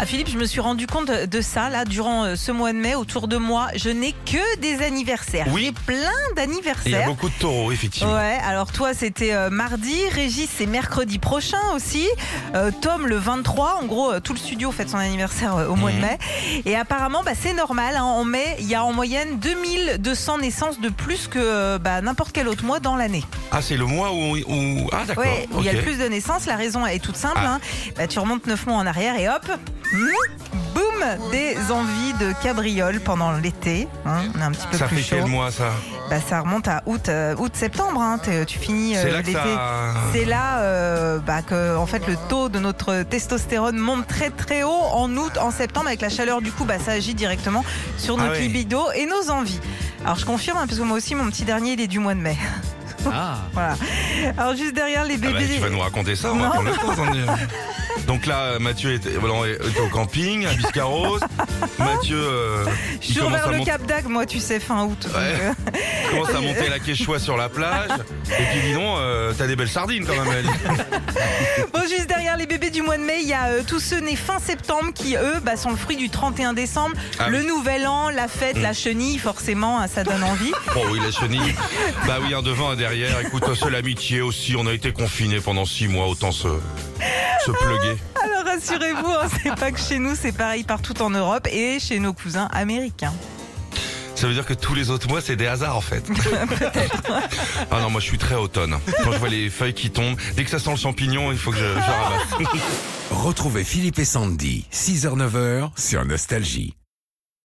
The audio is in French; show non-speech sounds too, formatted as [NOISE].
Ah Philippe, je me suis rendu compte de ça là durant euh, ce mois de mai autour de moi. Je n'ai que des anniversaires. Oui. Plein Et Il y a d'anniversaires. beaucoup de taureaux, effectivement. Ouais, alors toi c'était euh, mardi, Régis c'est mercredi prochain aussi, Euh, Tom le 23, en gros euh, tout le studio fête son anniversaire au mois de Mhm. mai. Et apparemment bah, c'est normal, hein, en mai il y a en moyenne 2200 naissances de plus que bah, n'importe quel autre mois dans l'année. Ah, c'est le mois où. où- Ah, d'accord. Ouais, où il y a le plus de naissances. La raison est toute simple. Ah. hein. Bah, tu remontes 9 mois en arrière et hop, boum, des envies de cabriole pendant l'été. hein. On est un petit peu Ça plus fait chaud. quel mois, ça Bah, ça remonte à août, euh, août-septembre. hein. T'es- Tu finis euh, l'été. C'est là euh, bah, que en fait le taux de notre testostérone monte très très haut en août, en septembre avec la chaleur du coup bah, ça agit directement sur Ah notre ouais. libido et nos envies. Alors je confirme hein, parce que moi aussi mon petit dernier il est du mois de mai. Ah, Voilà. Alors juste derrière les Ah bah, bébés. tu vas nous raconter ça, on va Non. temps, s'en dire. Donc là, Mathieu était, voilà, était au camping, à Biscarrosse. [LAUGHS] Mathieu euh, Je suis vers le monter- Cap d'Agde, moi, tu sais, fin août. Ouais. euh, [LAUGHS] commence à monter la quechua sur la plage. Et puis dis donc, euh, t'as des belles sardines quand même. elle. [LAUGHS] Bon, juste derrière les bébés du mois de mai, il y a euh, tous ceux nés fin septembre qui, eux, bah, sont le fruit du 31 décembre. Ah le oui. nouvel an, la fête, Mm. la chenille, forcément, hein, ça donne envie. Bon [LAUGHS] oui, la chenille. Bah oui, un devant, un derrière. Écoute, c'est l'amitié aussi. On a été confinés pendant six mois, autant se, se pluguer. [LAUGHS] Alors rassurez-vous, hein, c'est pas que chez nous, c'est pareil partout en Europe et chez nos cousins américains. Ça veut dire que tous les autres mois, c'est des hasards en fait. [LAUGHS] ah non, moi je suis très automne. Quand je vois les feuilles qui tombent, dès que ça sent le champignon, il faut que je, je ramasse. [LAUGHS] Retrouvez Philippe et Sandy, 6h-9h sur Nostalgie.